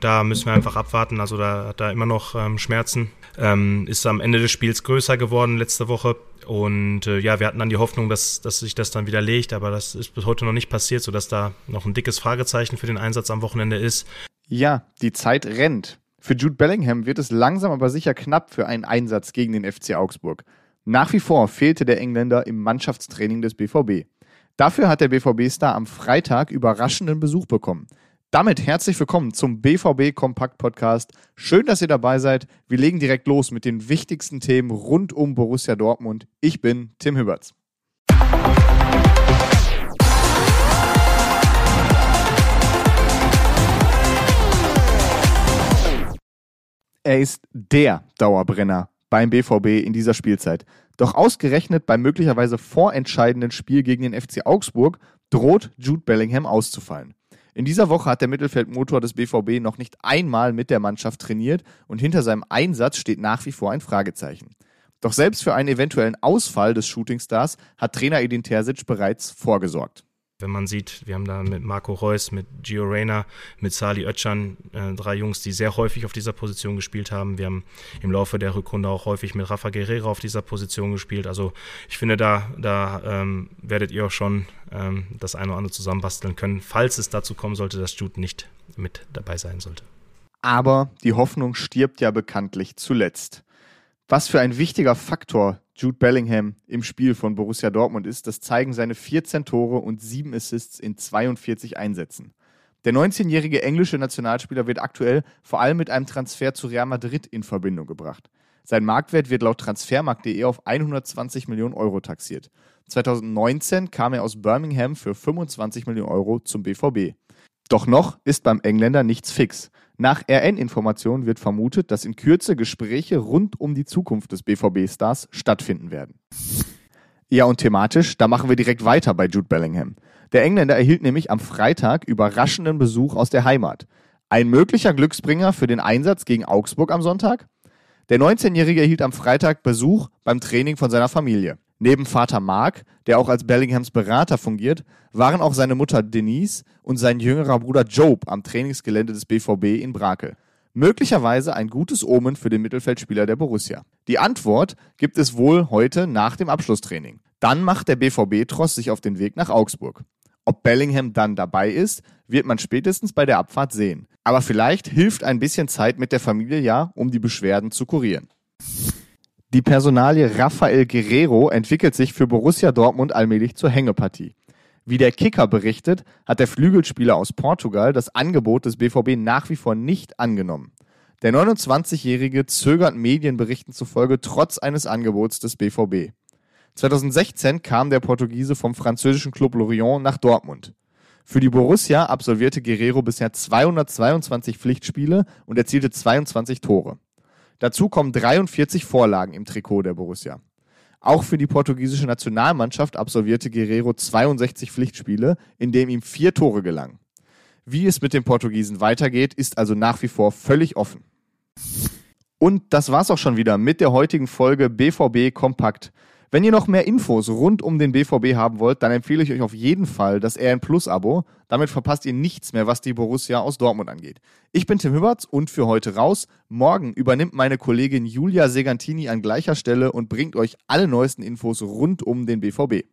Da müssen wir einfach abwarten. Also da hat er immer noch ähm, Schmerzen. Ähm, ist am Ende des Spiels größer geworden letzte Woche. Und äh, ja, wir hatten dann die Hoffnung, dass, dass sich das dann widerlegt, aber das ist bis heute noch nicht passiert, sodass da noch ein dickes Fragezeichen für den Einsatz am Wochenende ist. Ja, die Zeit rennt. Für Jude Bellingham wird es langsam aber sicher knapp für einen Einsatz gegen den FC Augsburg. Nach wie vor fehlte der Engländer im Mannschaftstraining des BVB. Dafür hat der BVB-Star am Freitag überraschenden Besuch bekommen. Damit herzlich willkommen zum BVB Kompakt Podcast. Schön, dass ihr dabei seid. Wir legen direkt los mit den wichtigsten Themen rund um Borussia Dortmund. Ich bin Tim Hüberts. Er ist der Dauerbrenner beim BVB in dieser Spielzeit. Doch ausgerechnet beim möglicherweise vorentscheidenden Spiel gegen den FC Augsburg droht Jude Bellingham auszufallen. In dieser Woche hat der Mittelfeldmotor des BVB noch nicht einmal mit der Mannschaft trainiert und hinter seinem Einsatz steht nach wie vor ein Fragezeichen. Doch selbst für einen eventuellen Ausfall des Shootingstars hat Trainer Edin Terzic bereits vorgesorgt. Wenn man sieht, wir haben da mit Marco Reus, mit Gio Reyna, mit Sali Özcan äh, drei Jungs, die sehr häufig auf dieser Position gespielt haben. Wir haben im Laufe der Rückrunde auch häufig mit Rafa Guerrero auf dieser Position gespielt. Also ich finde, da, da ähm, werdet ihr auch schon ähm, das eine oder andere zusammenbasteln können, falls es dazu kommen sollte, dass Jude nicht mit dabei sein sollte. Aber die Hoffnung stirbt ja bekanntlich zuletzt. Was für ein wichtiger Faktor Jude Bellingham im Spiel von Borussia Dortmund ist, das zeigen seine 14 Tore und 7 Assists in 42 Einsätzen. Der 19-jährige englische Nationalspieler wird aktuell vor allem mit einem Transfer zu Real Madrid in Verbindung gebracht. Sein Marktwert wird laut Transfermarkt.de auf 120 Millionen Euro taxiert. 2019 kam er aus Birmingham für 25 Millionen Euro zum BVB. Doch noch ist beim Engländer nichts fix. Nach RN-Informationen wird vermutet, dass in Kürze Gespräche rund um die Zukunft des BVB-Stars stattfinden werden. Ja, und thematisch, da machen wir direkt weiter bei Jude Bellingham. Der Engländer erhielt nämlich am Freitag überraschenden Besuch aus der Heimat. Ein möglicher Glücksbringer für den Einsatz gegen Augsburg am Sonntag? Der 19-Jährige erhielt am Freitag Besuch beim Training von seiner Familie. Neben Vater Mark, der auch als Bellinghams Berater fungiert, waren auch seine Mutter Denise und sein jüngerer Bruder Job am Trainingsgelände des BVB in Brakel. Möglicherweise ein gutes Omen für den Mittelfeldspieler der Borussia. Die Antwort gibt es wohl heute nach dem Abschlusstraining. Dann macht der BVB-Tross sich auf den Weg nach Augsburg. Ob Bellingham dann dabei ist, wird man spätestens bei der Abfahrt sehen. Aber vielleicht hilft ein bisschen Zeit mit der Familie ja, um die Beschwerden zu kurieren. Die Personalie Rafael Guerrero entwickelt sich für Borussia Dortmund allmählich zur Hängepartie. Wie der Kicker berichtet, hat der Flügelspieler aus Portugal das Angebot des BVB nach wie vor nicht angenommen. Der 29-Jährige zögert Medienberichten zufolge trotz eines Angebots des BVB. 2016 kam der Portugiese vom französischen Club Lorient nach Dortmund. Für die Borussia absolvierte Guerrero bisher 222 Pflichtspiele und erzielte 22 Tore. Dazu kommen 43 Vorlagen im Trikot der Borussia. Auch für die portugiesische Nationalmannschaft absolvierte Guerrero 62 Pflichtspiele, in denen ihm vier Tore gelangen. Wie es mit den Portugiesen weitergeht, ist also nach wie vor völlig offen. Und das war's auch schon wieder mit der heutigen Folge BVB Kompakt. Wenn ihr noch mehr Infos rund um den BVB haben wollt, dann empfehle ich euch auf jeden Fall das RN Plus Abo. Damit verpasst ihr nichts mehr, was die Borussia aus Dortmund angeht. Ich bin Tim Hüberts und für heute raus. Morgen übernimmt meine Kollegin Julia Segantini an gleicher Stelle und bringt euch alle neuesten Infos rund um den BVB.